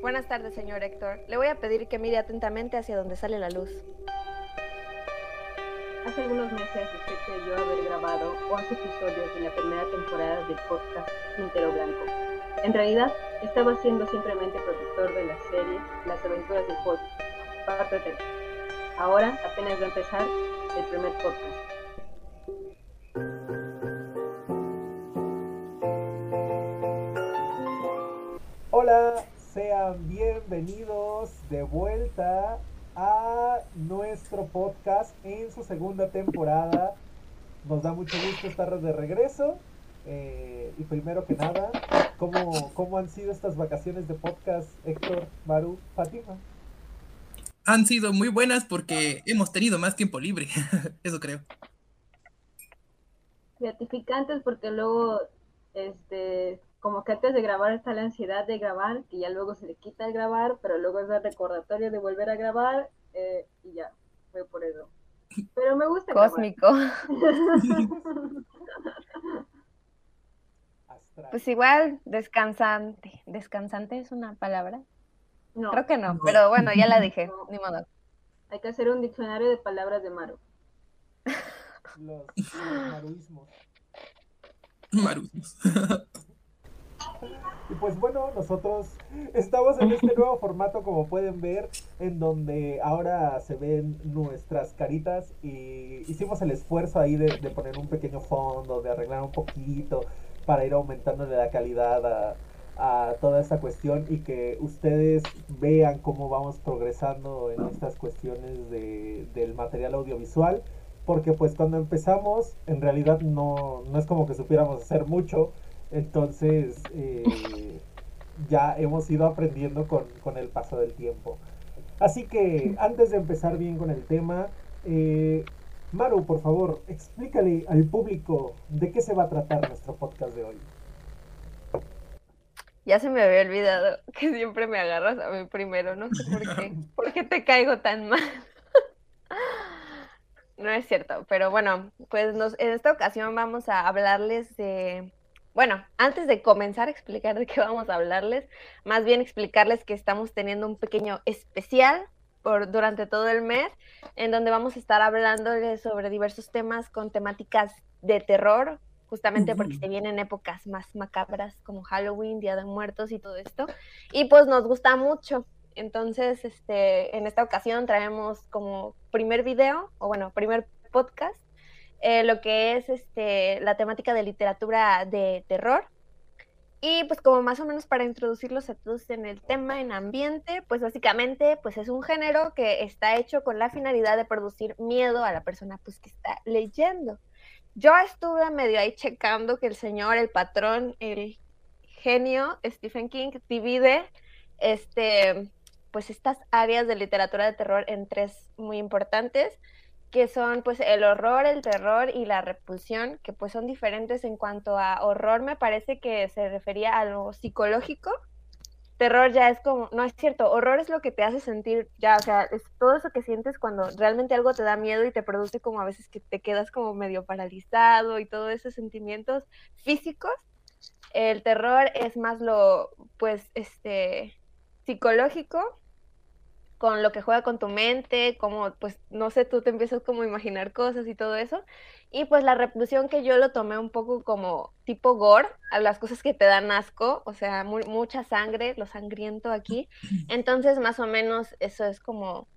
Buenas tardes, señor Héctor. Le voy a pedir que mire atentamente hacia donde sale la luz. Hace algunos meses usted yo haber grabado 11 episodios de la primera temporada del podcast Quintero Blanco. En realidad, estaba siendo simplemente productor de la serie Las aventuras del Hulk, parte 3. Ahora apenas va a empezar el primer podcast. Hola, sean bienvenidos de vuelta a nuestro podcast en su segunda temporada. Nos da mucho gusto estar de regreso. Eh, y primero que nada, ¿cómo, ¿cómo han sido estas vacaciones de podcast, Héctor, Maru, Fátima? Han sido muy buenas porque hemos tenido más tiempo libre, eso creo. Gratificantes porque luego, este, como que antes de grabar está la ansiedad de grabar, que ya luego se le quita el grabar, pero luego es el recordatorio de volver a grabar eh, y ya, fue por eso. Pero me gusta. Cósmico. pues igual, descansante. ¿Descansante es una palabra? No. Creo que no, pero bueno, ya la dije, ni modo. Hay que hacer un diccionario de palabras de Maru. Los, los maruismos. Maruismos. Y pues bueno, nosotros estamos en este nuevo formato, como pueden ver, en donde ahora se ven nuestras caritas y hicimos el esfuerzo ahí de, poner un pequeño fondo, de arreglar un poquito para ir aumentándole la calidad a, toda esta cuestión y que ustedes vean cómo vamos progresando en estas cuestiones de, del material audiovisual. Porque pues cuando empezamos, en realidad no, no es como que supiéramos hacer mucho entonces, eh, ya hemos ido aprendiendo con, el paso del tiempo. Así que, antes de empezar bien con el tema, eh, Maru, por favor, explícale al público de qué se va a tratar nuestro podcast de hoy. Ya se me había olvidado que siempre me agarras a mí primero, no sé por qué. ¿Por qué te caigo tan mal? no es cierto, pero bueno, pues en esta ocasión vamos a hablarles de bueno, antes de comenzar a explicar de qué vamos a hablarles, más bien explicarles que estamos teniendo un pequeño especial por, durante todo el mes, en donde vamos a estar hablándoles sobre diversos temas con temáticas de terror, justamente porque se vienen épocas más macabras como Halloween, Día de Muertos y todo esto. Y pues nos gusta mucho. Entonces, este, en esta ocasión traemos como primer video, o bueno, primer podcast, eh, lo que es este, la temática de literatura de terror. Y pues como más o menos para introducirlos a todos en el tema, en ambiente, pues básicamente pues es un género que está hecho con la finalidad de producir miedo a la persona pues que está leyendo. Yo estuve medio ahí checando que el señor, el patrón, el genio Stephen King divide este pues estas áreas de literatura de terror en tres muy importantes que son pues el horror, el terror y la repulsión, que pues son diferentes en cuanto a horror, me parece que se refería a lo psicológico. Terror ya es como, no es cierto, horror es lo que te hace sentir ya, o sea, es todo eso que sientes cuando realmente algo te da miedo y te produce como a veces que te quedas como medio paralizado y todos esos sentimientos físicos. El terror es más lo, pues, este, psicológico con lo que juega con tu mente, como, pues, no sé, tú te empiezas como a imaginar cosas y todo eso. Y pues la repulsión que yo lo tomé un poco como tipo gore, a las cosas que te dan asco, o sea, mucha sangre, lo sangriento aquí. Entonces, más o menos, eso es como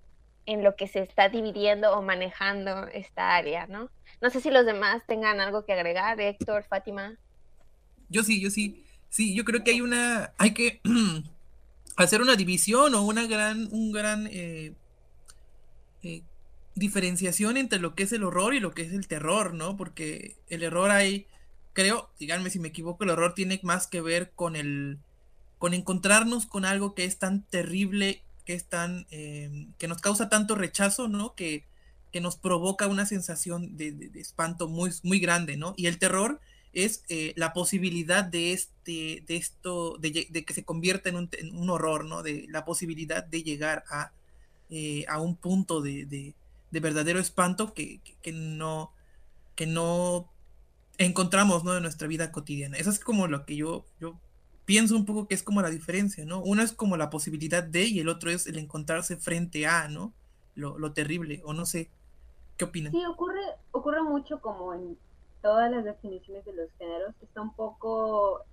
en lo que se está dividiendo o manejando esta área, ¿no? No sé si los demás tengan algo que agregar, Héctor, Fátima. Yo sí, yo sí. Sí, yo creo que hay una, hay que hacer una división o una gran, un gran eh, eh, diferenciación entre lo que es el horror y lo que es el terror, ¿no? Porque el error hay, creo, díganme si me equivoco, el horror tiene más que ver con el, con encontrarnos con algo que es tan terrible, que es tan, em, que nos causa tanto rechazo, ¿no? Que, que nos provoca una sensación de, de, de, espanto muy, muy grande, ¿no? Y el terror es eh, la posibilidad de, este, de esto, de, que se convierta en un, horror, ¿no? De la posibilidad de llegar a, eh, a un punto de, verdadero espanto que, no, que no encontramos, ¿no? En nuestra vida cotidiana. Eso es como lo que yo, yo pienso un poco que es como la diferencia, ¿no? Uno es como la posibilidad de y el otro es el encontrarse frente a, ¿no? Lo, lo terrible, o no sé, ¿qué opinan? Sí, ocurre, ocurre mucho como en todas las definiciones de los géneros, está un poco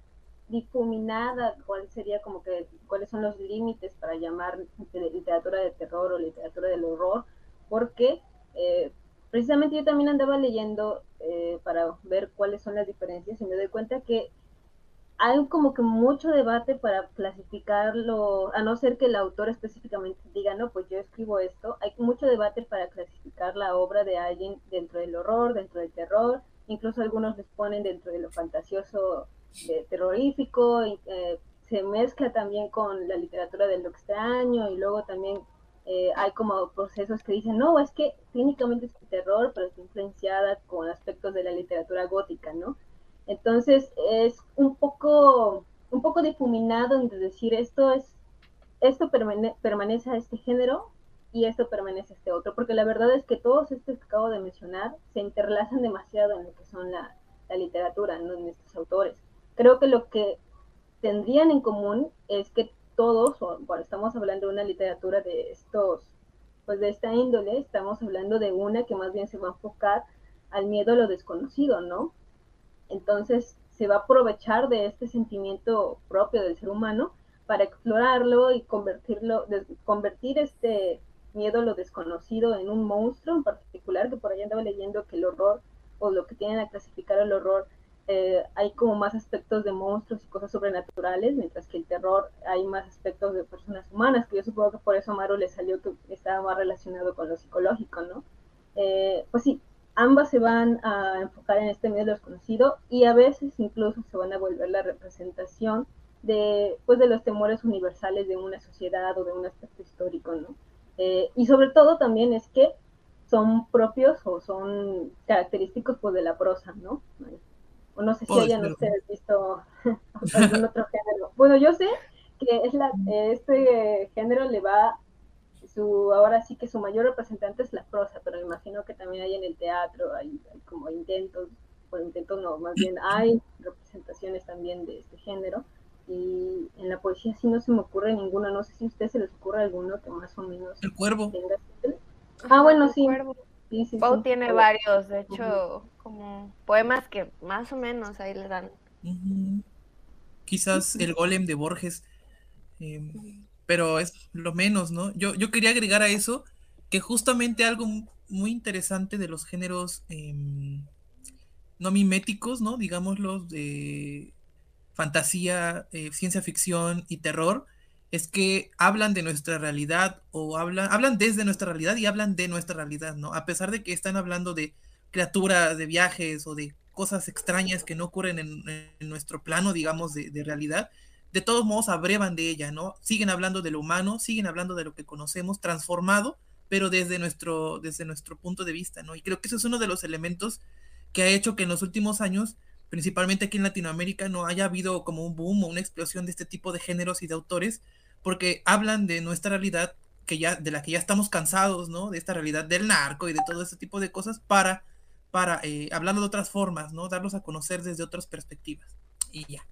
difuminada cuál sería como que cuáles son los límites para llamar literatura de terror o literatura del horror, porque eh, precisamente yo también andaba leyendo eh, para ver cuáles son las diferencias y me doy cuenta que hay como que mucho debate para clasificarlo, a no ser que el autor específicamente diga, no, pues yo escribo esto, hay mucho debate para clasificar la obra de alguien dentro del horror, dentro del terror, incluso algunos les ponen dentro de lo fantasioso de terrorífico, y, eh, se mezcla también con la literatura de lo extraño y luego también eh, hay como procesos que dicen, no, es que técnicamente es terror, pero está influenciada con aspectos de la literatura gótica, ¿no? Entonces es un poco, un poco difuminado en decir esto es, esto permanece a este género y esto permanece este otro, porque la verdad es que todos estos que acabo de mencionar se interlazan demasiado en lo que son la, la literatura, ¿no? en estos autores. Creo que lo que tendrían en común es que todos, cuando estamos hablando de una literatura de estos, pues de esta índole, estamos hablando de una que más bien se va a enfocar al miedo a lo desconocido, ¿no? Entonces se va a aprovechar de este sentimiento propio del ser humano para explorarlo y convertirlo, convertir este miedo a lo desconocido en un monstruo en particular, que por ahí andaba leyendo que el horror o lo que tienen a clasificar el horror eh, hay como más aspectos de monstruos y cosas sobrenaturales, mientras que el terror hay más aspectos de personas humanas, que yo supongo que por eso a Maru le salió que estaba más relacionado con lo psicológico, ¿no? Eh, pues sí, ambas se van a enfocar en este medio desconocido y a veces incluso se van a volver la representación de, pues, de los temores universales de una sociedad o de un aspecto histórico, ¿no? Eh, y sobre todo también es que son propios o son característicos pues, de la prosa, ¿no? O no sé si hayan ustedes visto algún otro género. Bueno, yo sé que es la, este género le va su, ahora sí que su mayor representante es la prosa, pero me imagino que también hay en el teatro, hay, como intentos, o intentos no, más bien hay representaciones también de este género. Y en la poesía sí no se me ocurre ninguno, no sé si a ustedes se les ocurre alguno que más o menos El cuervo. Ah, bueno, sí. Sí, sí, Pau tiene varios, de hecho, como poemas que más o menos ahí le dan. Quizás el golem de Borges, em, pero es lo menos, ¿no? Yo, yo quería agregar a eso que justamente algo muy interesante de los géneros em, no miméticos, ¿no? Digámoslo, de fantasía, eh, ciencia ficción y terror, es que hablan de nuestra realidad o hablan, hablan desde nuestra realidad y hablan de nuestra realidad, ¿no? A pesar de que están hablando de criaturas, de viajes o de cosas extrañas que no ocurren en, nuestro plano, digamos, de, realidad, de todos modos abrevan de ella, ¿no? Siguen hablando de lo humano, siguen hablando de lo que conocemos, transformado, pero desde nuestro, desde nuestro punto de vista, ¿no? Y creo que eso es uno de los elementos que ha hecho que en los últimos años, principalmente aquí en Latinoamérica, no haya habido como un boom o una explosión de este tipo de géneros y de autores, porque hablan de nuestra realidad que ya, de la que ya estamos cansados, ¿no? De esta realidad del narco y de todo ese tipo de cosas para, para eh, hablarlo de otras formas, ¿no? Darlos a conocer desde otras perspectivas. Y ya.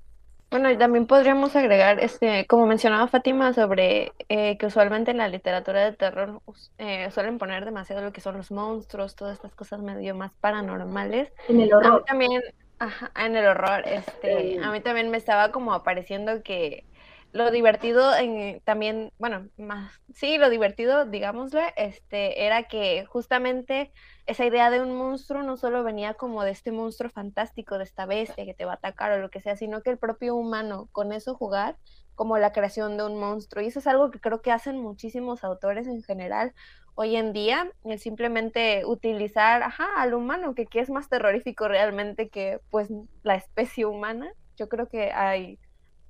Bueno, y también podríamos agregar, este, como mencionaba Fátima, sobre eh, que usualmente en la literatura de terror eh, suelen poner demasiado lo que son los monstruos, todas estas cosas medio más paranormales. En el horror. también, ajá, en el horror, este, a mí también me estaba como apareciendo que lo divertido en, también, bueno, más, sí, lo divertido, digámosle, este, era que justamente esa idea de un monstruo no solo venía como de este monstruo fantástico, de esta bestia que te va a atacar o lo que sea, sino que el propio humano con eso jugar como la creación de un monstruo. Y eso es algo que creo que hacen muchísimos autores en general hoy en día, el simplemente utilizar, ajá, al humano, que, que es más terrorífico realmente que pues la especie humana. Yo creo que hay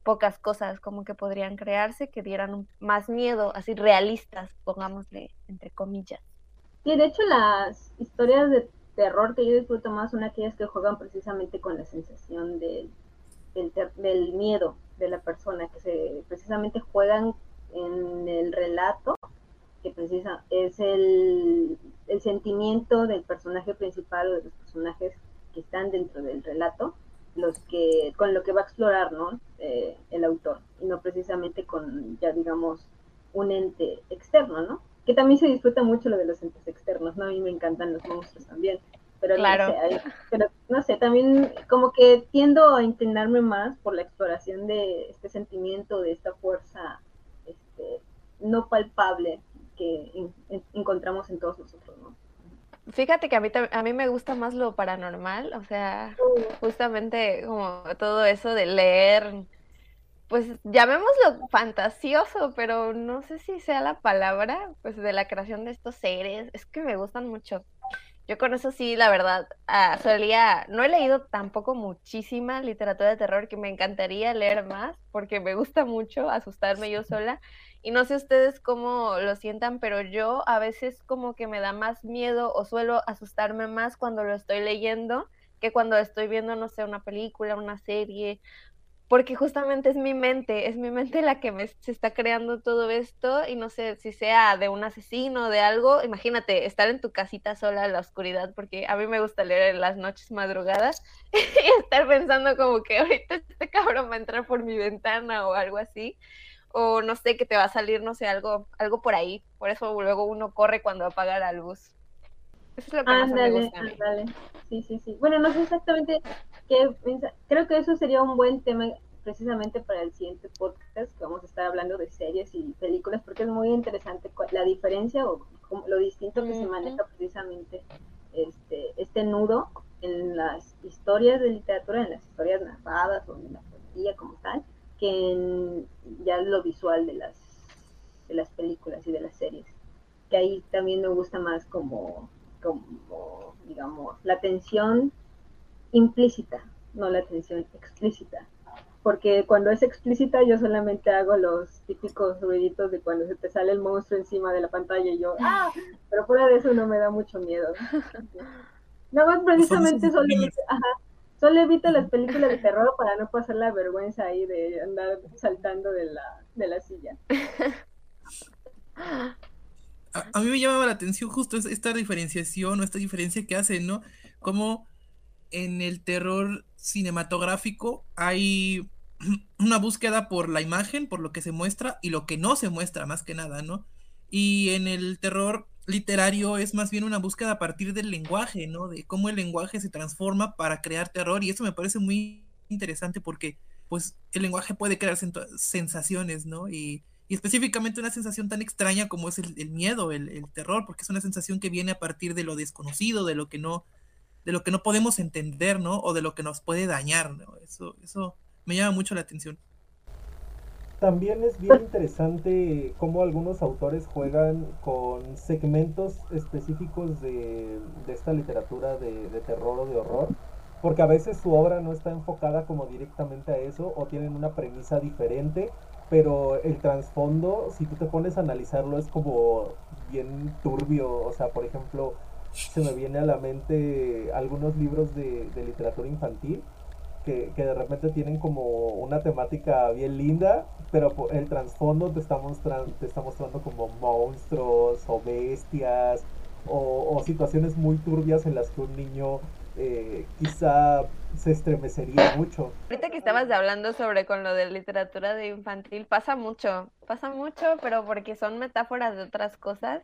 pocas cosas como que podrían crearse que dieran más miedo, así realistas, pongámosle entre comillas. Sí, de hecho las historias de terror que yo disfruto más son aquellas que juegan precisamente con la sensación del, del, miedo de la persona, que se precisamente juegan en el relato, que precisa, es el, el sentimiento del personaje principal o de los personajes que están dentro del relato, los que, con lo que va a explorar, ¿no? Eh, el autor, y no precisamente con, ya digamos, un ente externo, ¿no? Que también se disfruta mucho lo de los entes externos, ¿no? A mí me encantan los monstruos también. Pero, claro. no, sé, pero no sé, también como que tiendo a inclinarme más por la exploración de este sentimiento, de esta fuerza este, no palpable que encontramos en todos nosotros, ¿no? Fíjate que a mí, a mí me gusta más lo paranormal, o sea, justamente como todo eso de leer, pues llamémoslo fantasioso, pero no sé si sea la palabra, pues de la creación de estos seres, es que me gustan mucho. Yo con eso sí, la verdad, ah, solía, no he leído tampoco muchísima literatura de terror que me encantaría leer más, porque me gusta mucho asustarme yo sola. Y no sé ustedes cómo lo sientan, pero yo a veces como que me da más miedo o suelo asustarme más cuando lo estoy leyendo que cuando estoy viendo, no sé, una película, una serie porque justamente es mi mente, es mi mente la que me, se está creando todo esto y no sé si sea de un asesino, de algo, imagínate estar en tu casita sola en la oscuridad, porque a mí me gusta leer en las noches madrugadas y estar pensando como que ahorita este cabrón va a entrar por mi ventana o algo así, o no sé, que te va a salir, no sé, algo, algo por ahí, por eso luego uno corre cuando apaga la luz. Eso es lo que más me gusta. Sí, sí, sí. Bueno, no sé exactamente qué Creo que eso sería un buen tema precisamente para el siguiente podcast, que vamos a estar hablando de series y películas, porque es muy interesante la diferencia o lo distinto que se maneja precisamente este, este nudo en las historias de literatura, en las historias narradas o en la poesía como tal, que en ya lo visual de las, de las películas y de las series. Que ahí también me gusta más como como, digamos, la atención implícita, no la atención explícita. Porque cuando es explícita yo solamente hago los típicos ruiditos de cuando se te sale el monstruo encima de la pantalla y yo, ¡ah! Pero fuera de eso no me da mucho miedo. No, más precisamente solo, solo evito las películas de terror para no pasar la vergüenza ahí de andar saltando de la, de la silla. a, mí me llamaba la atención justo esta diferenciación o esta diferencia que hacen, ¿no? Como en el terror cinematográfico hay una búsqueda por la imagen, por lo que se muestra y lo que no se muestra, más que nada, ¿no? Y en el terror literario es más bien una búsqueda a partir del lenguaje, ¿no? De cómo el lenguaje se transforma para crear terror y eso me parece muy interesante porque pues el lenguaje puede crear sensaciones, ¿no? Y, y específicamente una sensación tan extraña como es el, miedo, el, terror, porque es una sensación que viene a partir de lo desconocido, de lo que no, de lo que no podemos entender, ¿no? O de lo que nos puede dañar, ¿no? Eso, eso me llama mucho la atención. También es bien interesante cómo algunos autores juegan con segmentos específicos de, esta literatura de, de, terror o de horror, porque a veces su obra no está enfocada como directamente a eso o tienen una premisa diferente pero el trasfondo, si tú te pones a analizarlo, es como bien turbio. O sea, por ejemplo, se me viene a la mente algunos libros de, literatura infantil que, de repente tienen como una temática bien linda, pero el trasfondo te está, mostrando, te está mostrando como monstruos o bestias o, o situaciones muy turbias en las que un niño eh, quizá se estremecería mucho. Ahorita que estabas hablando sobre con lo de literatura de infantil, pasa mucho, pasa mucho, pero porque son metáforas de otras cosas,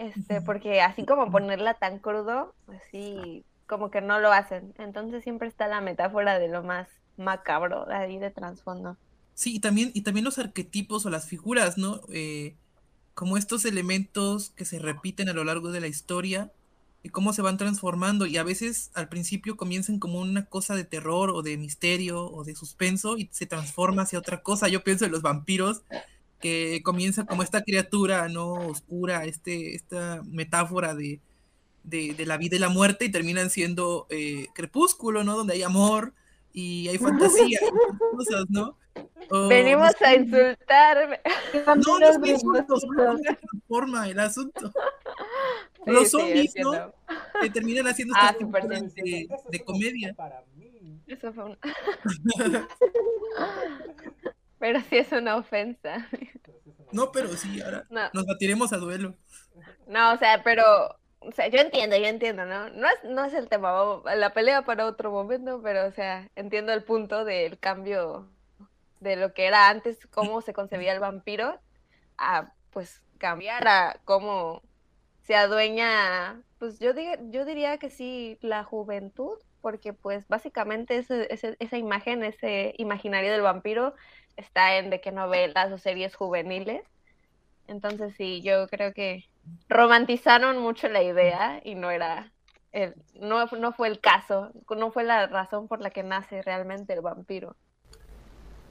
este, porque así como ponerla tan crudo, así como que no lo hacen. Entonces siempre está la metáfora de lo más macabro ahí de trasfondo. Sí, y también, y también los arquetipos o las figuras, ¿no? Eh, como estos elementos que se repiten a lo largo de la historia y cómo se van transformando y a veces al principio comienzan como una cosa de terror o de misterio o de suspenso y se transforma hacia otra cosa. Yo pienso en los vampiros que comienza como esta criatura no oscura, este, esta metáfora de, de, la vida y la muerte y terminan siendo eh, crepúsculo, ¿no? Donde hay amor y hay fantasía y cosas, ¿no? Venimos a insultar. No, no es que insultos, transforma el asunto. los zombies, ¿no? Que terminan haciendo ah, estas de, de, comedia. Eso fue una... pero sí es una ofensa. No, pero sí, ahora nos batiremos a duelo. No, o sea, pero o sea, yo entiendo, yo entiendo, ¿no? No es, no es el tema, la pelea para otro momento, pero, o sea, entiendo el punto del cambio de lo que era antes, cómo se concebía el vampiro, a, pues, cambiar a cómo se adueña, pues, yo, yo diría que sí, la juventud, porque, pues, básicamente esa imagen, ese imaginario del vampiro está en de qué novelas o series juveniles. Entonces, sí, yo creo que romantizaron mucho la idea y no era el, no, no fue el caso, no fue la razón por la que nace realmente el vampiro.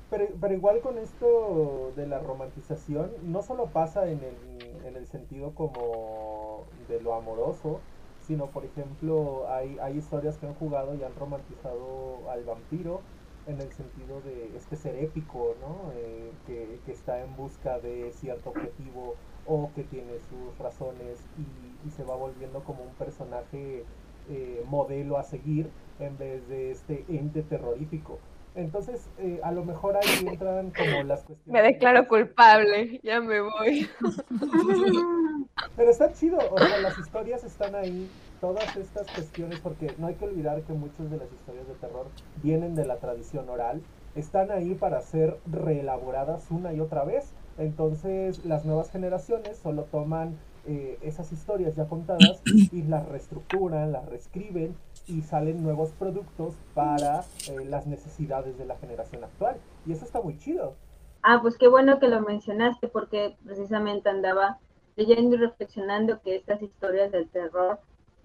Pero, pero igual con esto de la romantización, no solo pasa en el, en el sentido como de lo amoroso, sino por ejemplo hay, hay historias que han jugado y han romantizado al vampiro en el sentido de este ser épico, ¿no? Eh, que, que, está en busca de cierto objetivo o que tiene sus razones y, y se va volviendo como un personaje eh, modelo a seguir en vez de este ente terrorífico. Entonces, eh, a lo mejor ahí entran como las cuestiones. Me declaro culpable, ya me voy. Pero está chido, o sea, las historias están ahí, todas estas cuestiones, porque no hay que olvidar que muchas de las historias de terror vienen de la tradición oral, están ahí para ser reelaboradas una y otra vez. Entonces, las nuevas generaciones solo toman eh, esas historias ya contadas y las reestructuran, las reescriben y salen nuevos productos para eh, las necesidades de la generación actual. Y eso está muy chido. Ah, pues qué bueno que lo mencionaste porque precisamente andaba leyendo y reflexionando que estas historias del terror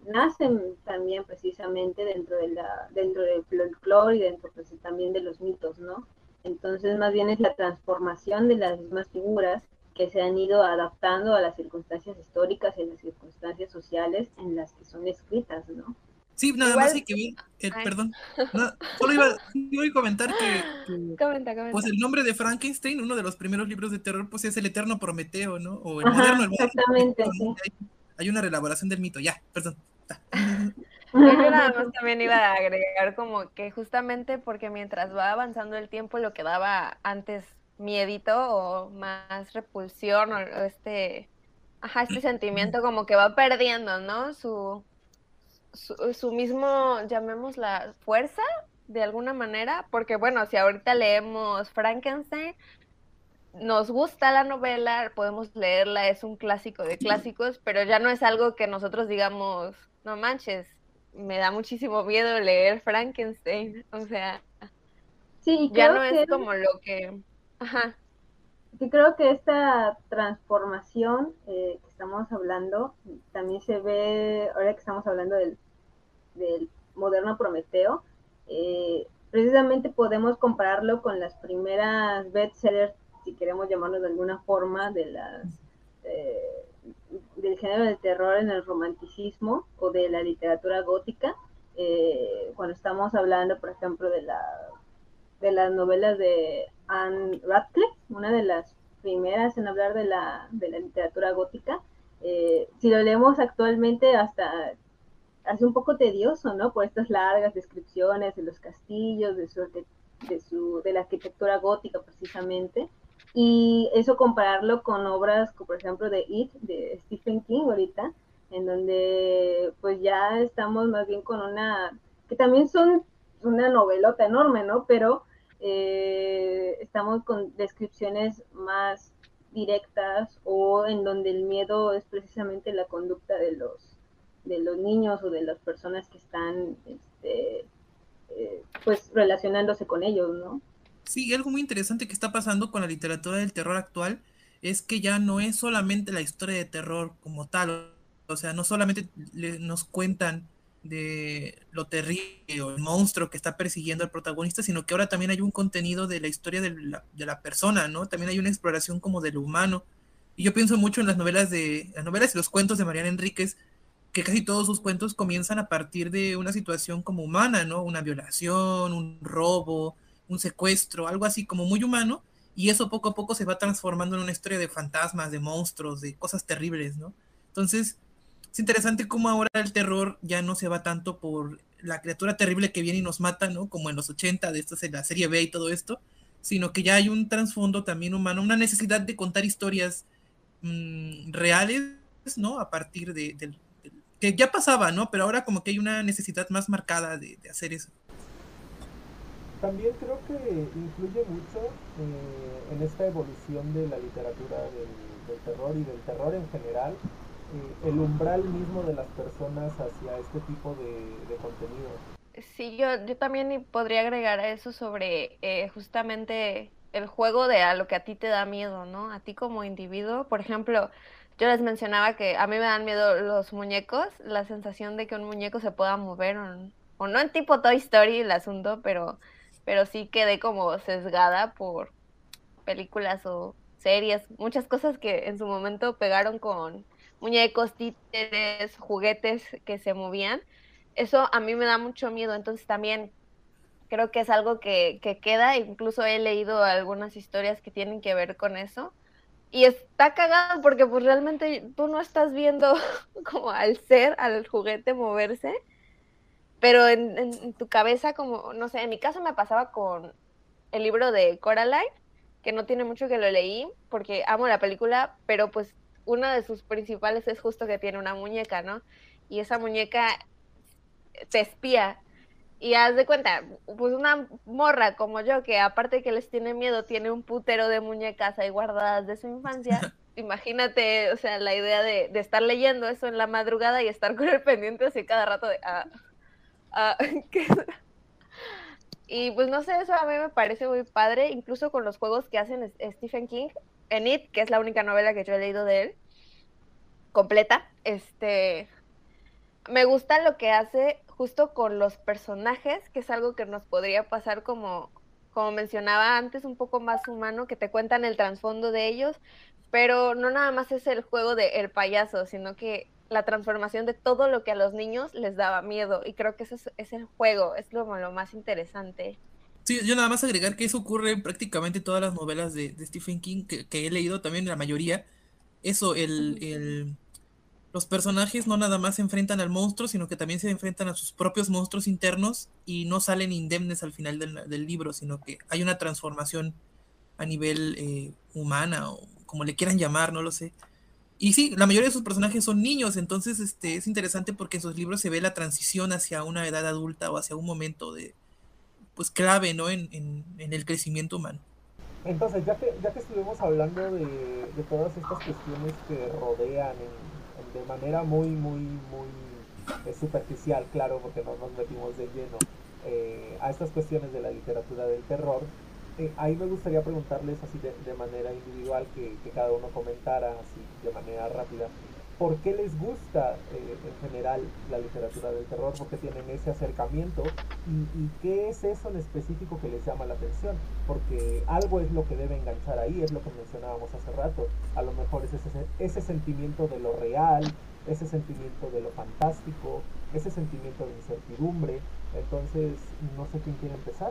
nacen también precisamente dentro de la dentro del folclore y dentro pues, también de los mitos, ¿no? Entonces más bien es la transformación de las mismas figuras que se han ido adaptando a las circunstancias históricas y a las circunstancias sociales en las que son escritas, ¿no? Sí, nada más hay que ver, eh, perdón, solo iba, a comentar que, pues el nombre de Frankenstein, uno de los primeros libros de terror, pues es el eterno Prometeo, ¿no? O el moderno, el Exactamente, sí. hay, una reelaboración del mito, ya, perdón. Yo nada más también iba a agregar como que justamente porque mientras va avanzando el tiempo, lo que daba antes miedito o más repulsión o este, ajá, este sentimiento como que va perdiendo, ¿no? Su, su, mismo, llamémosla, fuerza de alguna manera, porque bueno, si ahorita leemos Frankenstein, nos gusta la novela, podemos leerla, es un clásico de clásicos, pero ya no es algo que nosotros digamos, no manches, me da muchísimo miedo leer Frankenstein, o sea, sí, ya no es como lo que... Ajá. Sí, creo que esta transformación eh, que estamos hablando también se ve, ahora que estamos hablando del del moderno Prometeo, eh, precisamente podemos compararlo con las primeras bestsellers, si queremos llamarlo de alguna forma, de las eh, del género del terror en el romanticismo o de la literatura gótica, eh, cuando estamos hablando, por ejemplo, de la de las novelas de Anne Radcliffe, una de las primeras en hablar de la, de la literatura gótica. si lo leemos actualmente, hasta hace un poco tedioso, ¿no? Por estas largas descripciones de los castillos, de, su, de, su, de la arquitectura gótica precisamente. Y eso compararlo con obras como por ejemplo de It, de Stephen King ahorita, en donde pues ya estamos más bien con una, que también son una novelota enorme, ¿no? Pero eh, estamos con descripciones más directas o en donde el miedo es precisamente la conducta de los de los niños o de las personas que están este, eh, pues relacionándose con ellos, ¿no? Sí, algo muy interesante que está pasando con la literatura del terror actual es que ya no es solamente la historia de terror como tal, o sea, no solamente nos cuentan de lo terrible o el monstruo que está persiguiendo al protagonista, sino que ahora también hay un contenido de la historia de la, de la persona, ¿no? También hay una exploración como de lo humano. Y yo pienso mucho en las novelas de las novelas y los cuentos de Mariana Enríquez, que casi todos sus cuentos comienzan a partir de una situación como humana, ¿no? Una violación, un robo, un secuestro, algo así como muy humano, y eso poco a poco se va transformando en una historia de fantasmas, de monstruos, de cosas terribles, ¿no? Entonces, es interesante cómo ahora el terror ya no se va tanto por la criatura terrible que viene y nos mata, ¿no? Como en los 80, de esto en la serie B y todo esto, sino que ya hay un trasfondo también humano, una necesidad de contar historias mmm, reales, ¿no? A partir de, que ya pasaba, ¿no? Pero ahora como que hay una necesidad más marcada de, hacer eso. También creo que influye mucho eh, en esta evolución de la literatura del, terror y del terror en general, eh, el umbral mismo de las personas hacia este tipo de, contenido. Sí, yo, yo también podría agregar a eso sobre eh, justamente el juego de a lo que a ti te da miedo, ¿no? A ti como individuo, por ejemplo, yo les mencionaba que a mí me dan miedo los muñecos, la sensación de que un muñeco se pueda mover o, no en tipo Toy Story el asunto, pero, pero sí quedé como sesgada por películas o series, muchas cosas que en su momento pegaron con muñecos, títeres, juguetes que se movían. Eso a mí me da mucho miedo, entonces también creo que es algo que, que queda, incluso he leído algunas historias que tienen que ver con eso y está cagado porque pues realmente tú no estás viendo como al ser, al juguete moverse, pero en, tu cabeza como, no sé, en mi caso me pasaba con el libro de Coraline, que no tiene mucho que lo leí porque amo la película, pero pues una de sus principales es justo que tiene una muñeca, ¿no? Y esa muñeca te espía y haz de cuenta, pues una morra como yo, que aparte que les tiene miedo, tiene un putero de muñecas ahí guardadas de su infancia. Imagínate, o sea, la idea de, estar leyendo eso en la madrugada y estar con el pendiente así cada rato de... Ah, ah, y pues no sé, eso a mí me parece muy padre, incluso con los juegos que hacen Stephen King en It, que es la única novela que yo he leído de él, completa, este, me gusta lo que hace justo con los personajes, que es algo que nos podría pasar como, como mencionaba antes, un poco más humano, que te cuentan el trasfondo de ellos, pero no nada más es el juego de el payaso, sino que la transformación de todo lo que a los niños les daba miedo. Y creo que eso es, el juego, es lo, lo, más interesante. Sí, yo nada más agregar que eso ocurre en prácticamente todas las novelas de, Stephen King que, que, he leído, también la mayoría. Eso, el, el los personajes no nada más se enfrentan al monstruo, sino que también se enfrentan a sus propios monstruos internos y no salen indemnes al final del, libro, sino que hay una transformación a nivel eh, humana o como le quieran llamar, no lo sé. Y sí, la mayoría de sus personajes son niños, entonces este, es interesante porque en sus libros se ve la transición hacia una edad adulta o hacia un momento de, pues clave, ¿no? En, el crecimiento humano. Entonces, ya que, ya que estuvimos hablando de, todas estas cuestiones que rodean en, de manera muy, muy, muy eh, superficial, claro, porque no nos metimos de lleno eh, a estas cuestiones de la literatura del terror. Eh, ahí me gustaría preguntarles así de, manera individual, que, cada uno comentara así de manera rápida, ¿por qué les gusta en general la literatura del terror? ¿Por qué tienen ese acercamiento? ¿Y, qué es eso en específico que les llama la atención? Porque algo es lo que debe enganchar ahí, es lo que mencionábamos hace rato. A lo mejor es ese, ese sentimiento de lo real, ese sentimiento de lo fantástico, ese sentimiento de incertidumbre. Entonces, no sé quién quiere empezar.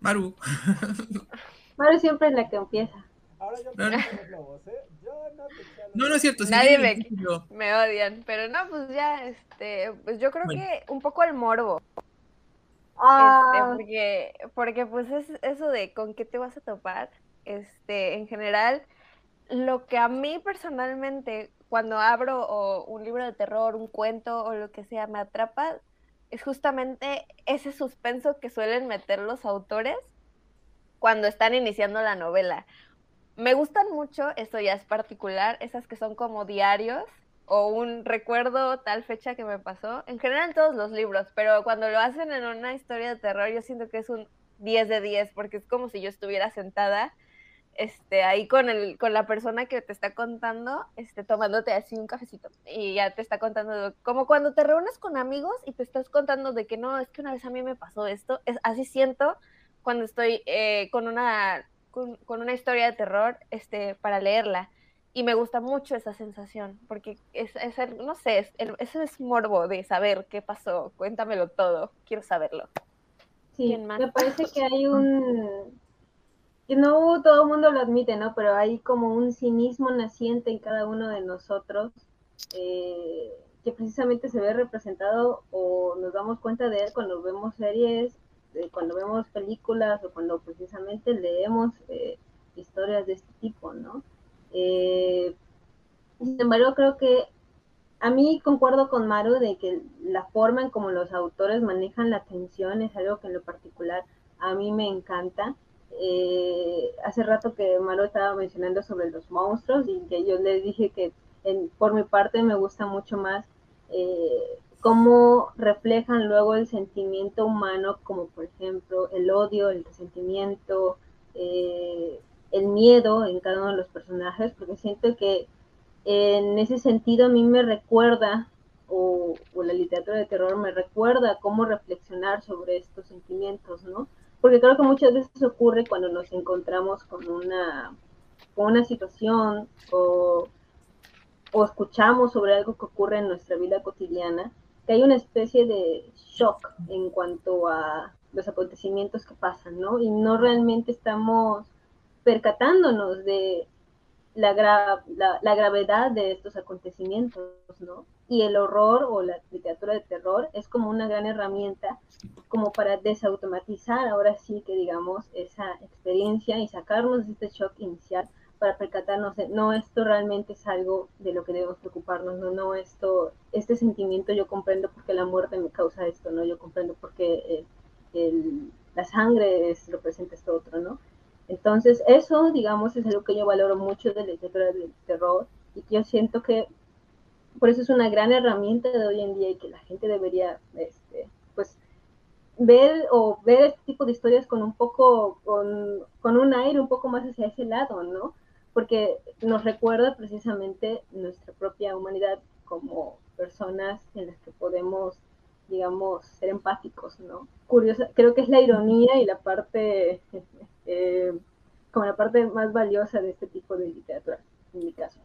Maru. Maru siempre es la que empieza. Ahora yo no, los lobos, ¿eh? no, no, es cierto. Nadie me, odian, pero no, pues ya, este, pues yo creo que un poco el morbo. Ah. Este, porque, porque pues es eso de con qué te vas a topar, este, en general, lo que a mí personalmente, cuando abro un libro de terror, un cuento o lo que sea, me atrapa, es justamente ese suspenso que suelen meter los autores cuando están iniciando la novela. Me gustan mucho, esto ya es particular, esas que son como diarios o un recuerdo tal fecha que me pasó. En general en todos los libros, pero cuando lo hacen en una historia de terror yo siento que es un 10 de 10 porque es como si yo estuviera sentada este, ahí con, el, con la persona que te está contando, este, tomándote así un cafecito y ya te está contando, como cuando te reúnes con amigos y te estás contando de que no, es que una vez a mí me pasó esto, es, así siento cuando estoy eh, con una con, una historia de terror este, para leerla. Y me gusta mucho esa sensación, porque es, es no sé, es, ese es morbo de saber qué pasó, cuéntamelo todo, quiero saberlo. Sí, me parece que hay un, no todo el mundo lo admite, ¿no? Pero hay como un cinismo naciente en cada uno de nosotros eh, que precisamente se ve representado o nos damos cuenta de él cuando vemos series cuando vemos películas o cuando precisamente leemos eh, historias de este tipo, ¿no? Eh, sin embargo, creo que a mí concuerdo con Maru de que la forma en como los autores manejan la tensión es algo que en lo particular a mí me encanta. Eh, hace rato que Maru estaba mencionando sobre los monstruos y que yo les dije que por mi parte me gusta mucho más eh, cómo reflejan luego el sentimiento humano, como por ejemplo el odio, el resentimiento, eh, el miedo en cada uno de los personajes, porque siento que en ese sentido a mí me recuerda, o, la literatura de terror me recuerda cómo reflexionar sobre estos sentimientos, ¿no? Porque creo que muchas veces ocurre cuando nos encontramos con una, con una situación o, o escuchamos sobre algo que ocurre en nuestra vida cotidiana, que hay una especie de shock en cuanto a los acontecimientos que pasan, ¿no? Y no realmente estamos percatándonos de la, la, gravedad de estos acontecimientos, ¿no? Y el horror o la literatura de terror es como una gran herramienta como para desautomatizar ahora sí que digamos esa experiencia y sacarnos de este shock inicial para percatarnos de, no, esto realmente es algo de lo que debemos preocuparnos, no, no, esto, este sentimiento yo comprendo porque la muerte me causa esto, no, yo comprendo porque el, la sangre es, representa esto otro, ¿no? Entonces, eso, digamos, es algo que yo valoro mucho de la literatura del terror y que yo siento que por eso es una gran herramienta de hoy en día y que la gente debería, este, pues, ver o ver este tipo de historias con un poco, con, con un aire un poco más hacia ese lado, ¿no? Porque nos recuerda precisamente nuestra propia humanidad como personas en las que podemos, digamos, ser empáticos, ¿no? Curiosa, creo que es la ironía y la parte eh, como la parte más valiosa de este tipo de literatura, en mi caso.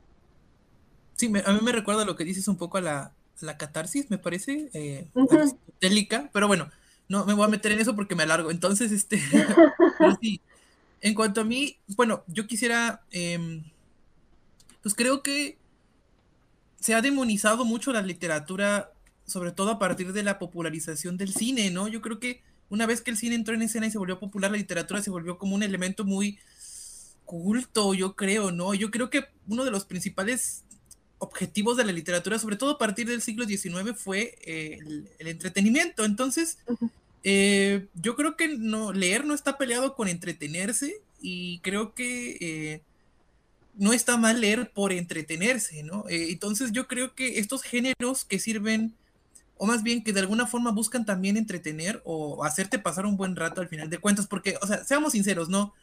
Sí, a mí me recuerda lo que dices un poco a la, la catarsis, me parece, eh, pero bueno, no me voy a meter en eso porque me alargo. Entonces, este, sí, en cuanto a mí, bueno, yo quisiera, em, pues creo que se ha demonizado mucho la literatura, sobre todo a partir de la popularización del cine, ¿no? Yo creo que una vez que el cine entró en escena y se volvió popular, la literatura se volvió como un elemento muy culto, yo creo, ¿no? Yo creo que uno de los principales objetivos de la literatura, sobre todo a partir del siglo XIX, fue eh, el, entretenimiento. Entonces, eh, yo creo que no, leer no está peleado con entretenerse y creo que eh, no está mal leer por entretenerse, ¿no? entonces, yo creo que estos géneros que sirven o más bien que de alguna forma buscan también entretener o hacerte pasar un buen rato al final de cuentas, porque, o sea, seamos sinceros, ¿no?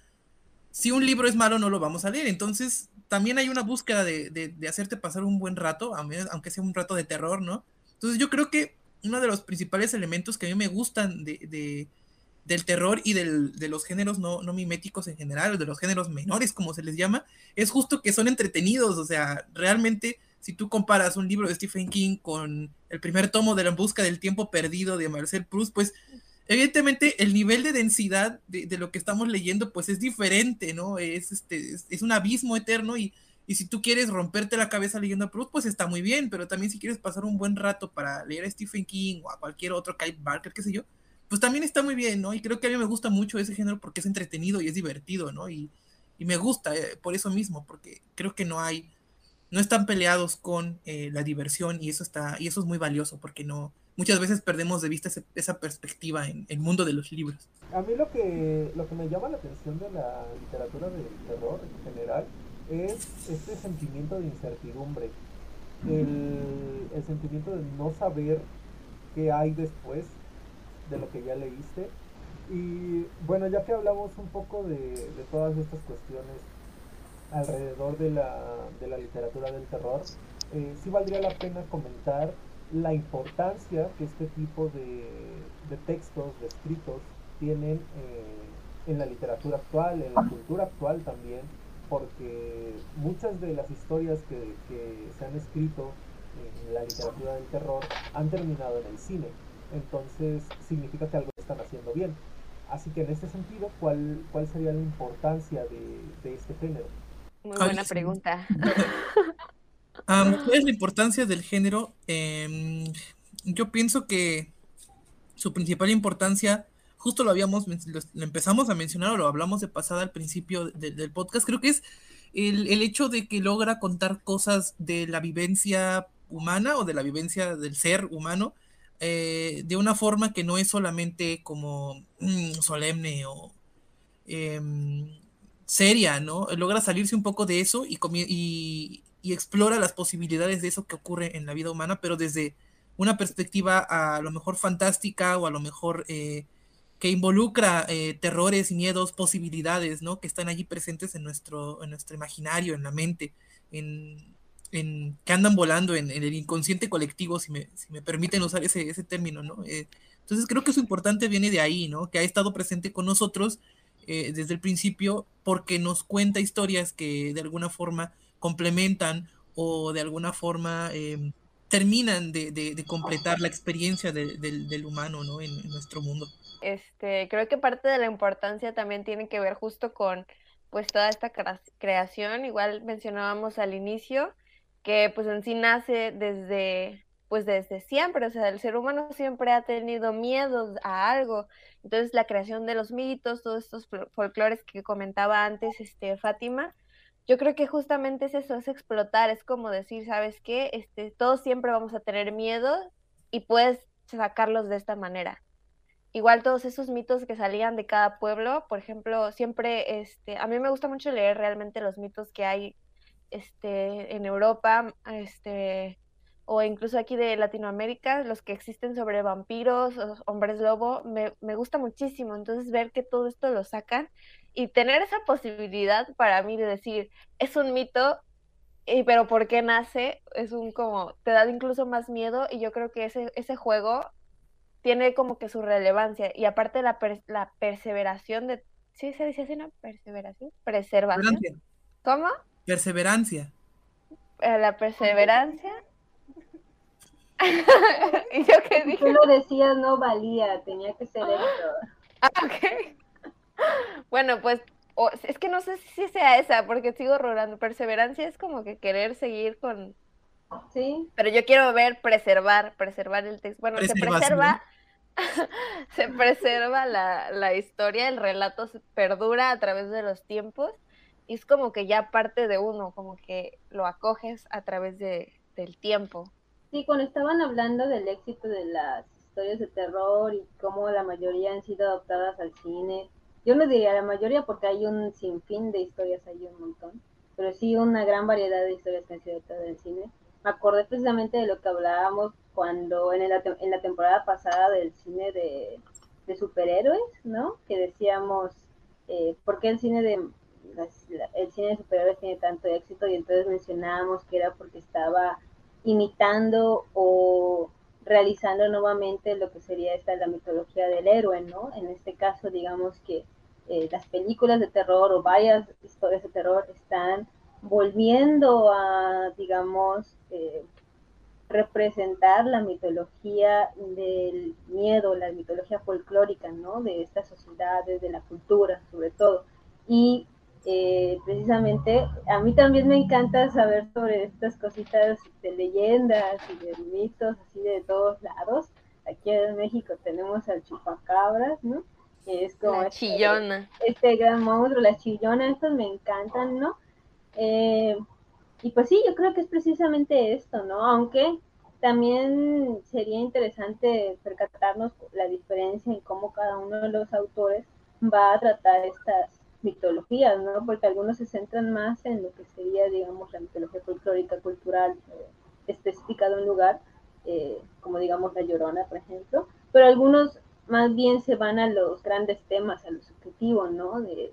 Si un libro es malo, no lo vamos a leer, entonces también hay una búsqueda de, de, hacerte pasar un buen rato, aunque sea un rato de terror, ¿no? Entonces yo creo que uno de los principales elementos que a mí me gustan de, del terror y de los géneros no, no miméticos en general, de los géneros menores, como se les llama, es justo que son entretenidos, o sea, realmente si tú comparas un libro de Stephen King con el primer tomo de La Busca del Tiempo Perdido de Marcel Proust, pues evidentemente el nivel de densidad de, lo que estamos leyendo pues es diferente, ¿no? Es, este, es, un abismo eterno y, y, si tú quieres romperte la cabeza leyendo a Proust, pues está muy bien, pero también si quieres pasar un buen rato para leer a Stephen King o a cualquier otro, Kyle Barker, qué sé yo, pues también está muy bien, ¿no? Y creo que a mí me gusta mucho ese género porque es entretenido y es divertido, ¿no? Y, y me gusta eh, por eso mismo, porque creo que no hay no están peleados con eh, la diversión y eso está y eso es muy valioso porque no muchas veces perdemos de vista esa perspectiva en el mundo de los libros. A mí lo que lo que me llama la atención de la literatura del terror en general es este sentimiento de incertidumbre, el, el sentimiento de no saber qué hay después de lo que ya leíste. Y bueno, ya que hablamos un poco de, de todas estas cuestiones alrededor de la, de la literatura del terror, eh, sí valdría la pena comentar la importancia que este tipo de, de textos, de escritos, tienen eh, en la literatura actual, en la cultura actual también, porque muchas de las historias que, se han escrito en la literatura del terror han terminado en el cine. Entonces significa que algo están haciendo bien. Así que en este sentido, ¿cuál, cuál sería la importancia de este género? Muy buena pregunta. ¿Cuál es la importancia del género? Em, yo pienso que su principal importancia, justo lo habíamos, lo empezamos a mencionar o lo hablamos de pasada al principio del podcast, creo que es el, el, hecho de que logra contar cosas de la vivencia humana o de la vivencia del ser humano eh, de una forma que no es solamente como mm, solemne o em, seria, ¿no? Logra salirse un poco de eso y, y, y, explora las posibilidades de eso que ocurre en la vida humana, pero desde una perspectiva a lo mejor fantástica o a lo mejor eh, que involucra eh, terrores, miedos, posibilidades, ¿no? Que están allí presentes en nuestro, en nuestro imaginario, en la mente, en, en, que andan volando en, el inconsciente colectivo, si me, si me permiten usar ese, ese término, ¿no? Eh, entonces creo que eso importante viene de ahí, ¿no? Que ha estado presente con nosotros eh, desde el principio porque nos cuenta historias que de alguna forma complementan o de alguna forma em, terminan de, completar la experiencia de, del humano, ¿no? En, en nuestro mundo. Este, creo que parte de la importancia también tiene que ver justo con pues toda esta creación, igual mencionábamos al inicio, que pues en sí nace desde pues desde siempre, o sea, el ser humano siempre ha tenido miedo a algo. Entonces, la creación de los mitos, todos estos folclores que comentaba antes este Fátima, yo creo que justamente es eso, es explotar, es como decir, ¿sabes qué? Este, todos siempre vamos a tener miedo y puedes sacarlos de esta manera. Igual todos esos mitos que salían de cada pueblo, por ejemplo, siempre, este, a mí me gusta mucho leer realmente los mitos que hay este, en Europa, este, o incluso aquí de Latinoamérica, los que existen sobre vampiros, hombres lobo, me, me gusta muchísimo. Entonces ver que todo esto lo sacan y tener esa posibilidad para mí de decir, es un mito, y, pero ¿por qué nace? Es un como, te da incluso más miedo y yo creo que ese, ese juego tiene como que su relevancia y aparte la, la perseveración de, ¿sí se dice así, no? Perseveración, preservación. ¿Cómo? Perseverancia. Eh, la perseverancia. ¿Y yo qué dije? Tú lo decías, no valía, tenía que ser esto. Ah, ok. Bueno, pues es que no sé si sea esa, porque sigo rodando. Perseverancia es como que querer seguir con. Sí. Pero yo quiero ver preservar, preservar el texto. Bueno, se preserva. se preserva la, la historia, el relato se perdura a través de los tiempos y es como que ya parte de uno, como que lo acoges a través de, del tiempo. Sí, cuando estaban hablando del éxito de las historias de terror y cómo la mayoría han sido adaptadas al cine, yo no diría la mayoría porque hay un sinfín de historias, hay un montón, pero sí una gran variedad de historias que han sido adaptadas al cine. Me acordé precisamente de lo que hablábamos cuando en la, en la temporada pasada del cine de, superhéroes, ¿no? Que decíamos, eh, ¿por qué el cine de el cine de superhéroes tiene tanto éxito y entonces mencionábamos que era porque estaba imitando o realizando nuevamente lo que sería esta la mitología del héroe, ¿no? En este caso, digamos que eh, las películas de terror o varias historias de terror están volviendo a, digamos, eh, representar la mitología del miedo, la mitología folclórica, ¿no? De estas sociedades, de la cultura, sobre todo. Y eh, precisamente a mí también me encanta saber sobre estas cositas de leyendas y de mitos así de todos lados. Aquí en México tenemos al chupacabras, ¿no? Que es como la este, chillona. Este, gran monstruo, la chillona, estos me encantan, ¿no? Eh, y pues sí, yo creo que es precisamente esto, ¿no? Aunque también sería interesante percatarnos la diferencia en cómo cada uno de los autores va a tratar estas mitologías, ¿no? Porque algunos se centran más en lo que sería, digamos, la mitología folclórica, cultural, eh, específica de un lugar, eh, como digamos la Llorona, por ejemplo, pero algunos más bien se van a los grandes temas, a los objetivos, ¿no? De,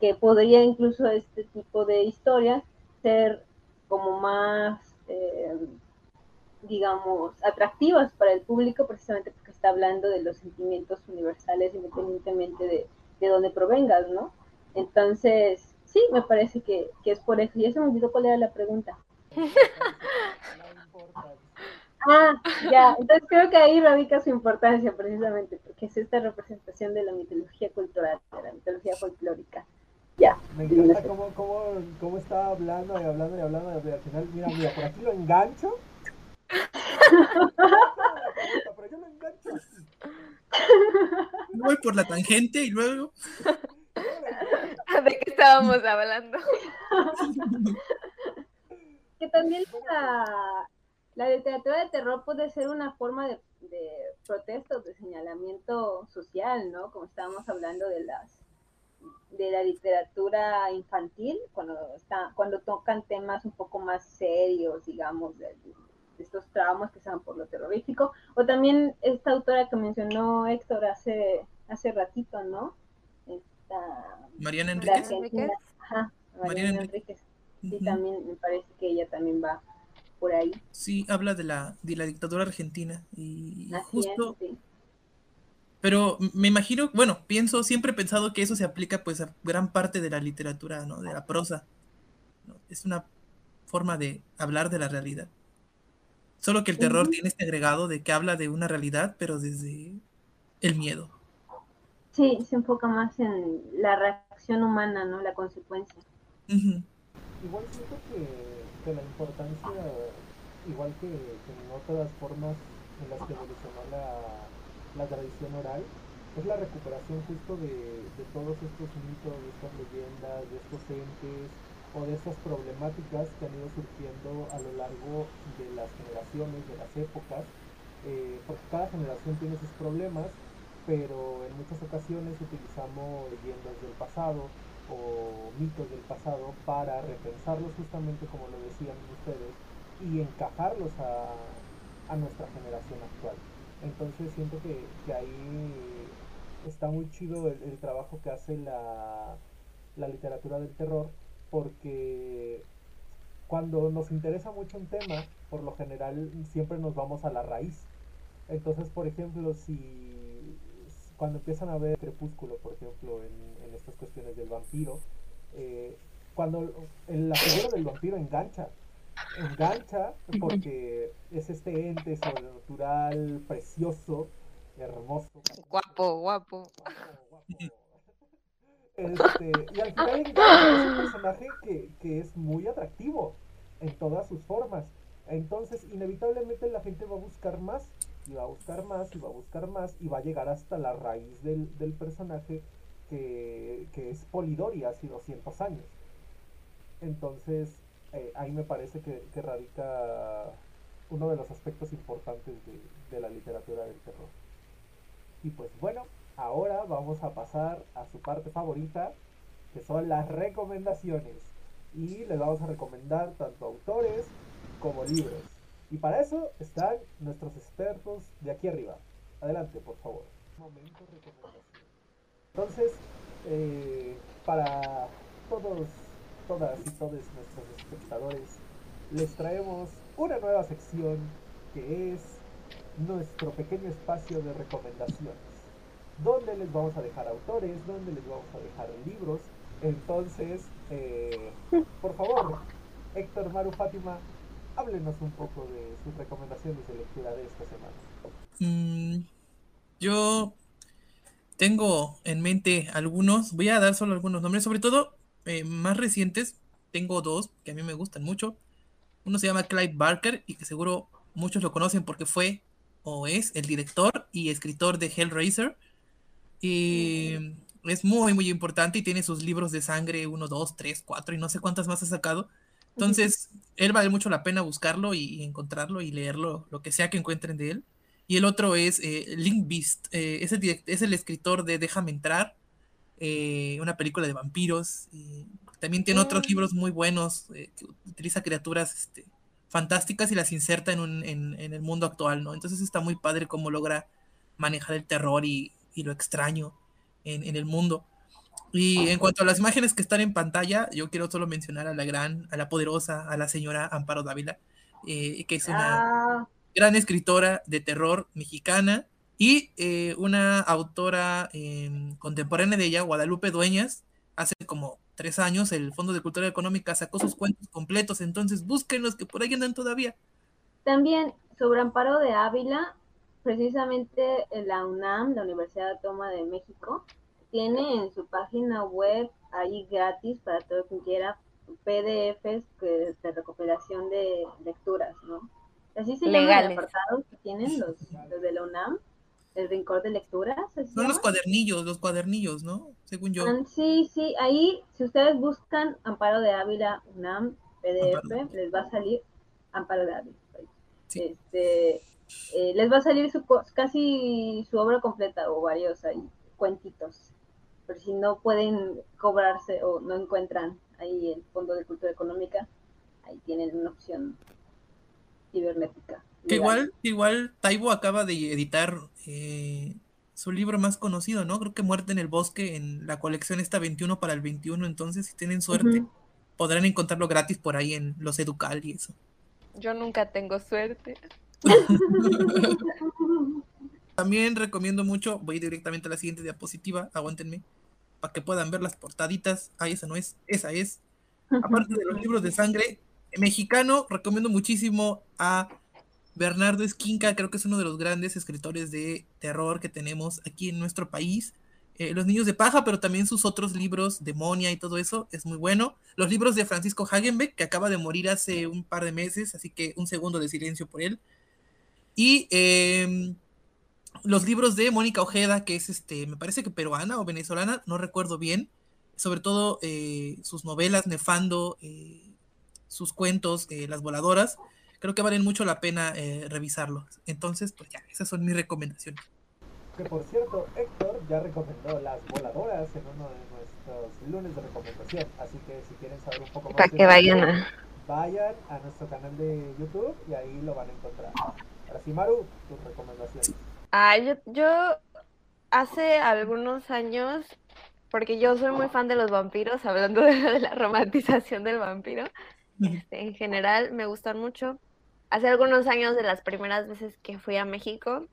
que podría incluso este tipo de historias ser como más, eh, digamos, atractivas para el público, precisamente porque está hablando de los sentimientos universales independientemente de, de dónde provengas, ¿no? Entonces, sí, me parece que, es por eso. Ya se me olvidó cuál era la pregunta. ah, ya, entonces creo que ahí radica su importancia precisamente, porque es esta representación de la mitología cultural, de la mitología folclórica. Ya. Me encanta cómo, cómo, cómo estaba hablando y hablando y hablando, y al final, mira, mira, por aquí lo engancho. lo engancho Voy por la tangente y luego. ¿De qué estábamos hablando? que también la, la literatura de terror puede ser una forma de, de protesta o de señalamiento social, ¿no? Como estábamos hablando de las de la literatura infantil, cuando está, cuando tocan temas un poco más serios, digamos, de, de estos traumas que se dan por lo terrorífico, o también esta autora que mencionó Héctor hace, hace ratito, ¿no? Mariana Enríquez. Ajá, Mariana, Enríquez. Sí, también me parece que ella también va por ahí. Sí, habla de la, de la dictadura argentina y Así justo... Es, sí. Pero me imagino, bueno, pienso, siempre he pensado que eso se aplica pues a gran parte de la literatura, ¿no? De la prosa. ¿no? Es una forma de hablar de la realidad. Solo que el terror uh -huh. tiene este agregado de que habla de una realidad, pero desde el miedo. Sí, se enfoca más en la reacción humana, ¿no? La consecuencia. Uh -huh. Igual siento que, que, la importancia, igual que, que, en otras formas en las que evolucionó la, la tradición oral, es la recuperación justo de, de todos estos mitos, de estas leyendas, de estos entes, o de estas problemáticas que han ido surgiendo a lo largo de las generaciones, de las épocas, eh, porque cada generación tiene sus problemas, pero en muchas ocasiones utilizamos leyendas del pasado o mitos del pasado para repensarlos justamente como lo decían ustedes y encajarlos a, a nuestra generación actual. Entonces siento que, que ahí está muy chido el, el trabajo que hace la, la literatura del terror porque cuando nos interesa mucho un tema, por lo general siempre nos vamos a la raíz. Entonces, por ejemplo, si cuando empiezan a ver crepúsculo, por ejemplo, en, en estas cuestiones del vampiro, eh, cuando el, la figura del vampiro engancha, engancha porque es este ente sobrenatural, precioso, hermoso. Guapo, guapo. guapo, guapo este, y al final es un personaje que, que es muy atractivo en todas sus formas. Entonces, inevitablemente la gente va a buscar más, y va a buscar más, y va a buscar más, y va a llegar hasta la raíz del, del personaje que, que, es Polidori hace 200 años. Entonces, eh, ahí me parece que, que, radica uno de los aspectos importantes de, de la literatura del terror. Y pues bueno, ahora vamos a pasar a su parte favorita, que son las recomendaciones. Y les vamos a recomendar tanto autores como libros. Y para eso están nuestros expertos de aquí arriba. Adelante, por favor. Momento recomendación. Entonces, eh, para todos, todas y todos nuestros espectadores, les traemos una nueva sección que es nuestro pequeño espacio de recomendaciones dónde les vamos a dejar autores, dónde les vamos a dejar libros. Entonces, eh, por favor, Héctor, Maru, Fátima, háblenos un poco de sus recomendaciones de lectura de esta semana. Mm, yo tengo en mente algunos, voy a dar solo algunos nombres, sobre todo eh, más recientes. Tengo dos que a mí me gustan mucho. Uno se llama Clive Barker y que seguro muchos lo conocen porque fue o es el director y escritor de Hellraiser. Y es muy, muy importante y tiene sus libros de sangre, 1, 2, 3, 4 y no sé cuántas más ha sacado. Entonces, él vale mucho la pena buscarlo y, encontrarlo y leerlo, lo que sea que encuentren de él. Y el otro es eh, Link Beast, eh, es, el es, el escritor de Déjame entrar, eh, una película de vampiros. Y también tiene otros libros muy buenos, que utiliza criaturas este, fantásticas y las inserta en, un, en, en, el mundo actual, ¿no? Entonces está muy padre cómo logra manejar el terror y, y lo extraño en, en, el mundo. Y en cuanto a las imágenes que están en pantalla, yo quiero solo mencionar a la gran, a la poderosa, a la señora Amparo Dávila, eh, que es una ah. gran escritora de terror mexicana y eh, una autora eh, contemporánea de ella, Guadalupe Dueñas, hace como tres años el Fondo de Cultura Económica sacó sus cuentos completos, entonces búsquenlos que por ahí andan todavía. También sobre Amparo de Ávila, precisamente la UNAM, la Universidad Autónoma de México, tiene en su página web ahí gratis para todo quien quiera PDFs que, de recuperación de lecturas, ¿no? Así se llaman los apartados que tienen los, los, de la UNAM, el rincón de lecturas. Son los cuadernillos, los cuadernillos, ¿no? Según yo. Ah, sí, sí, ahí si ustedes buscan Amparo de Ávila UNAM PDF, Amparo. les va a salir Amparo de Ávila. este, eh, les va a salir su, casi su obra completa o varios ahí, cuentitos. Pero si no pueden cobrarse o no encuentran ahí el Fondo de Cultura Económica, ahí tienen una opción cibernética. Que igual, igual Taibo acaba de editar eh, su libro más conocido, ¿no? Creo que Muerte en el Bosque en la colección está 21 para el 21, entonces si tienen suerte podrán encontrarlo gratis por ahí en los Educal y eso. Yo nunca tengo suerte. También recomiendo mucho, voy directamente a la siguiente diapositiva, aguántenme, para que puedan ver las portaditas. Ah, esa no es, esa es. Aparte de los libros de sangre, mexicano, recomiendo muchísimo a Bernardo Esquinca, creo que es uno de los grandes escritores de terror que tenemos aquí en nuestro país. Eh, los niños de paja, pero también sus otros libros, Demonia y todo eso, es muy bueno. Los libros de Francisco Hagenbeck, que acaba de morir hace un par de meses, así que un segundo de silencio por él. Y em, los libros de Mónica Ojeda, que es este, me parece que peruana o venezolana, no recuerdo bien. Sobre todo eh, sus novelas, Nefando, eh, sus cuentos, Las Voladoras, creo que valen mucho la pena revisarlos. Entonces, pues ya, esas son mis recomendaciones. Que por cierto, Héctor ya recomendó las voladoras en uno de nuestros lunes de recomendación. Así que si quieren saber un poco más. Para que vayan a. Vayan a nuestro canal de YouTube y ahí lo van a encontrar. Ahora sí, Maru, tus recomendaciones. Ah, yo, yo hace algunos años, porque yo soy muy fan de los vampiros, hablando de, la romantización del vampiro, este, en general me gustan mucho. Hace algunos años, de las primeras veces que fui a México,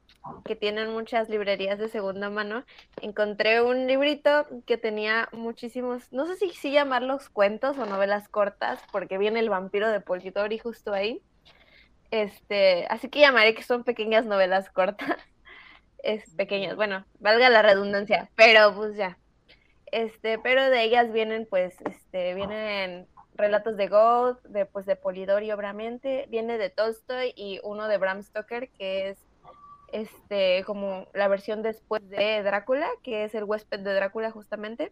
que tienen muchas librerías de segunda mano, encontré un librito que tenía muchísimos, no sé si, si llamarlos cuentos o novelas cortas, porque viene el vampiro de Politori justo ahí. Este, así que llamaré que son pequeñas novelas cortas. Es pequeñas, bueno, valga la redundancia, pero pues ya. Este, pero de ellas vienen pues, este, vienen relatos de Goethe, de, pues, de Polidori, obviamente, viene de Tolstoy y uno de Bram Stoker, que es este, como la versión después de Drácula, que es el huésped de Drácula justamente.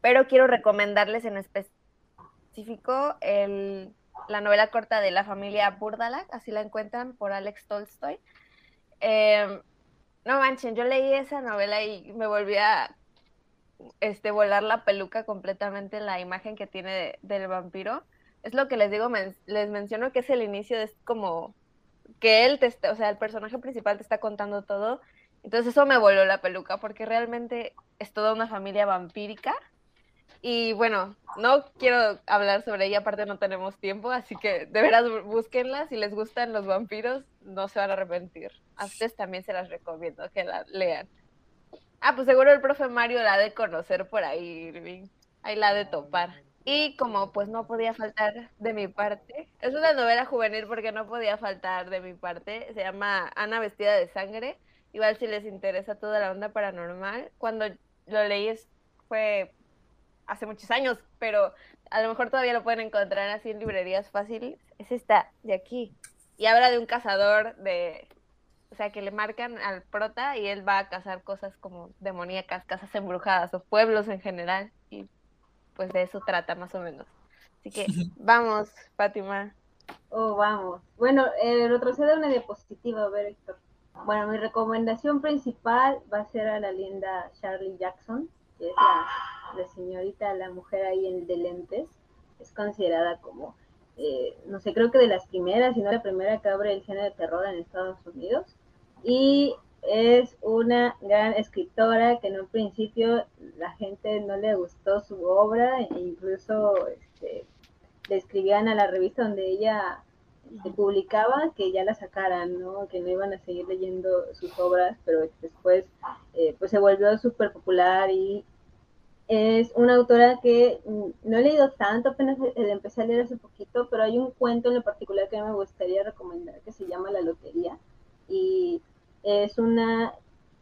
Pero quiero recomendarles en específico el, la novela corta de la familia Burdalak, así la encuentran por Alex Tolstoy. Em, no manchen, yo leí esa novela y me volví a este, volar la peluca completamente en la imagen que tiene del vampiro. Es lo que les digo, les menciono que es el inicio de como que él, te, o sea, el personaje principal te está contando todo. Entonces eso me voló la peluca porque realmente es toda una familia vampírica. Y bueno, no quiero hablar sobre ella, aparte no tenemos tiempo, así que de veras búsquenla, si les gustan los vampiros, no se van a arrepentir. A ustedes también se las recomiendo que la lean. Ah, pues seguro el profe Mario la ha de conocer por ahí, Irving. Ahí la ha de topar. Y como pues no podía faltar de mi parte, es una novela juvenil porque no podía faltar de mi parte, se llama Ana vestida de sangre, igual si les interesa toda la onda paranormal, cuando lo leí fue hace muchos años, pero a lo mejor todavía lo pueden encontrar así en librerías fáciles, es esta de aquí, y habla de un cazador de, o sea, que le marcan al prota y él va a cazar cosas como demoníacas, casas embrujadas o pueblos en general, y pues de eso trata más o menos. Así que vamos, Fátima. Oh, vamos. Bueno, eh, retrocede una diapositiva, a ver, Héctor. Bueno, mi recomendación principal va a ser a la linda Charlie Jackson, que es la, señorita, la mujer ahí en de lentes. Es considerada como, eh, no sé, creo que de las primeras, si no la primera que abre el género de terror en Estados Unidos. Y es una gran escritora que en un principio la gente no le gustó su obra e incluso este, le escribían a la revista donde ella se publicaba que ya la sacaran, ¿no? que no iban a seguir leyendo sus obras, pero después eh, pues se volvió súper popular y es una autora que mm, no he leído tanto, apenas empecé a leer hace poquito, pero hay un cuento en lo particular que me gustaría recomendar que se llama La Lotería y es una,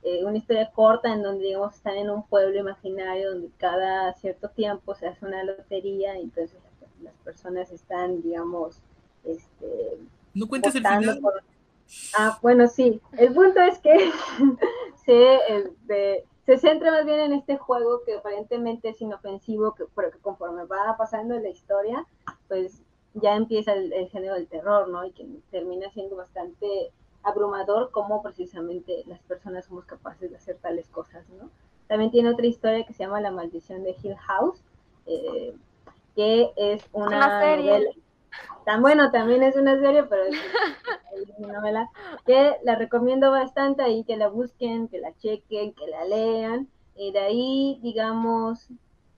eh, una historia corta en donde, digamos, están en un pueblo imaginario donde cada cierto tiempo se hace una lotería y entonces las, personas están, digamos, este... No cuentes el final. Ah, bueno, sí. El punto es que se, este, se centra más bien en este juego que aparentemente es inofensivo, que, pero que conforme va pasando la historia, pues ya empieza el, el, género del terror, ¿no? Y que termina siendo bastante abrumador cómo precisamente las personas somos capaces de hacer tales cosas, ¿no? También tiene otra historia que se llama La maldición de Hill House, eh, que es una, una serie. novela. Tan bueno, también es una serie, pero es una novela que la recomiendo bastante ahí, que la busquen, que la chequen, que la lean. Y de ahí, digamos,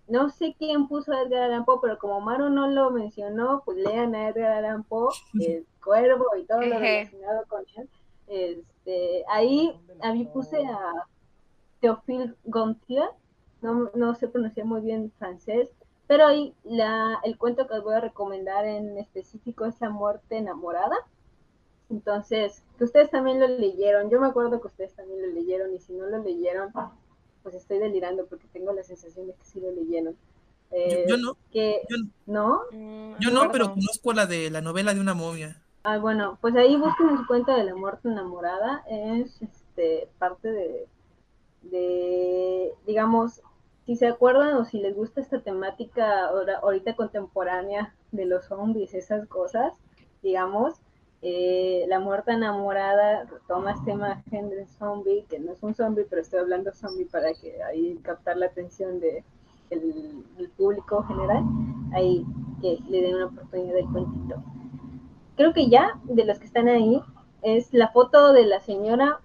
no sé quién puso a Edgar Allan Poe, pero como Maru no lo mencionó, pues lean a Edgar Allan Poe, el cuervo y todo lo relacionado con él. Este, ahí a mí puse a Théophile Gontier, no, no sé pronunciar muy bien francés, pero ahí la, el cuento que os voy a recomendar en específico es La muerte enamorada. Entonces, que ustedes también lo leyeron, yo me acuerdo que ustedes también lo leyeron y si no lo leyeron, pues estoy delirando porque tengo la sensación de que sí lo leyeron. Eh, yo, no. Que, yo, ¿No? Yo no, pero conozco la de la novela de una momia. Ah, bueno, pues ahí busquen en su cuenta de la muerte enamorada. Es este, parte de, de, digamos, si se acuerdan o si les gusta esta temática ahorita contemporánea de los zombies, esas cosas, digamos, eh, la muerte enamorada toma esta imagen del zombie, que no es un zombie, pero estoy hablando zombie para que ahí captar la atención de el, público general, ahí que le den una oportunidad del cuentito creo que ya de los que están ahí es la foto de la señora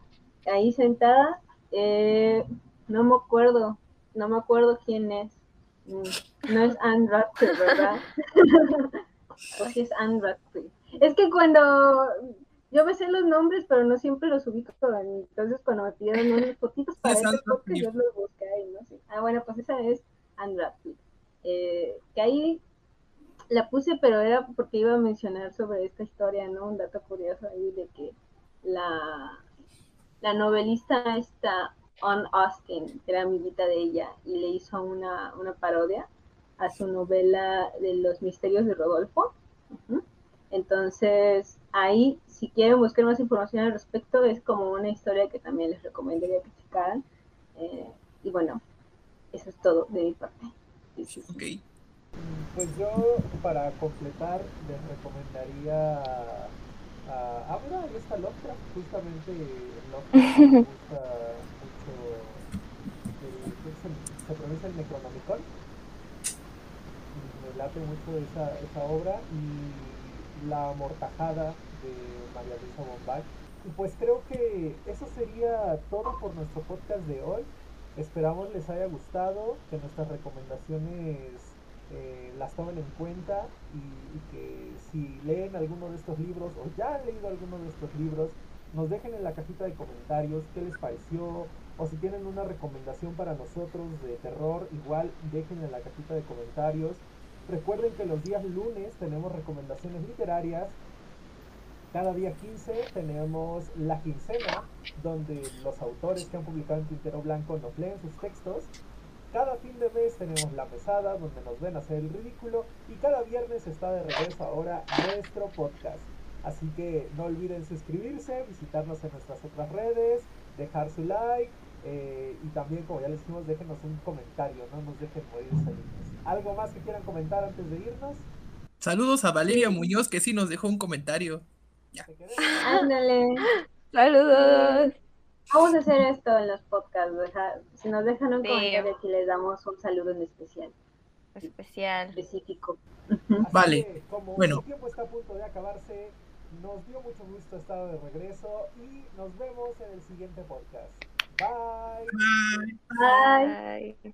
ahí sentada. Eh, no me acuerdo, no me acuerdo quién es. Mm, no es Anne Radcliffe, ¿verdad? o si es Anne Radcliffe. Es que cuando yo me sé los nombres, pero no siempre los ubico. Entonces, cuando me pidieron unos fotitos para este podcast, yo los busqué ahí, no sé. Ah, bueno, pues esa es Anne Radcliffe. Eh, que ahí la puse, pero era porque iba a mencionar sobre esta historia, ¿no? Un dato curioso ahí de que la, la novelista esta, On Austin, que era amiguita de ella, y le hizo una, una parodia a su novela de los misterios de Rodolfo. Entonces, ahí, si quieren buscar más información al respecto, es como una historia que también les recomendaría que checaran. Eh, y bueno, eso es todo de mi parte. Ok. Pues yo, para completar, les recomendaría a. Ah, mira, ahí está Lovecraft. Justamente Lovecraft me gusta se pronuncia el Necronomicon. Me late mucho esa, esa obra y La Mortajada de María Luisa Bombay. Y pues creo que eso sería todo por nuestro podcast de hoy. Esperamos les haya gustado, que nuestras recomendaciones eh, las tomen en cuenta y, que si leen alguno de estos libros o ya han leído alguno de estos libros, nos dejen en la cajita de comentarios qué les pareció o si tienen una recomendación para nosotros de terror, igual dejen en la cajita de comentarios. Recuerden que los días lunes tenemos recomendaciones literarias. Cada día 15 tenemos la quincena, donde los autores que han publicado en Tintero Blanco nos leen sus textos cada fin de mes tenemos la mesada donde nos ven hacer el ridículo y cada viernes está de regreso ahora nuestro podcast. Así que no olviden suscribirse, visitarnos en nuestras otras redes, dejar su like eh, y también, como ya les dijimos, déjenos un comentario, no nos dejen morir felices. ¿Algo más que quieran comentar antes de irnos? Saludos a Valeria Muñoz que sí nos dejó un comentario. Ya. Ándale. Saludos. Vamos a hacer esto en los podcasts. si nos dejan un comentario aquí les damos un saludo en especial. Especial. Específico. Vale. como bueno. el tiempo está a punto de acabarse, nos dio mucho gusto estar de regreso y nos vemos en el siguiente podcast. Bye. Bye. Bye. Bye.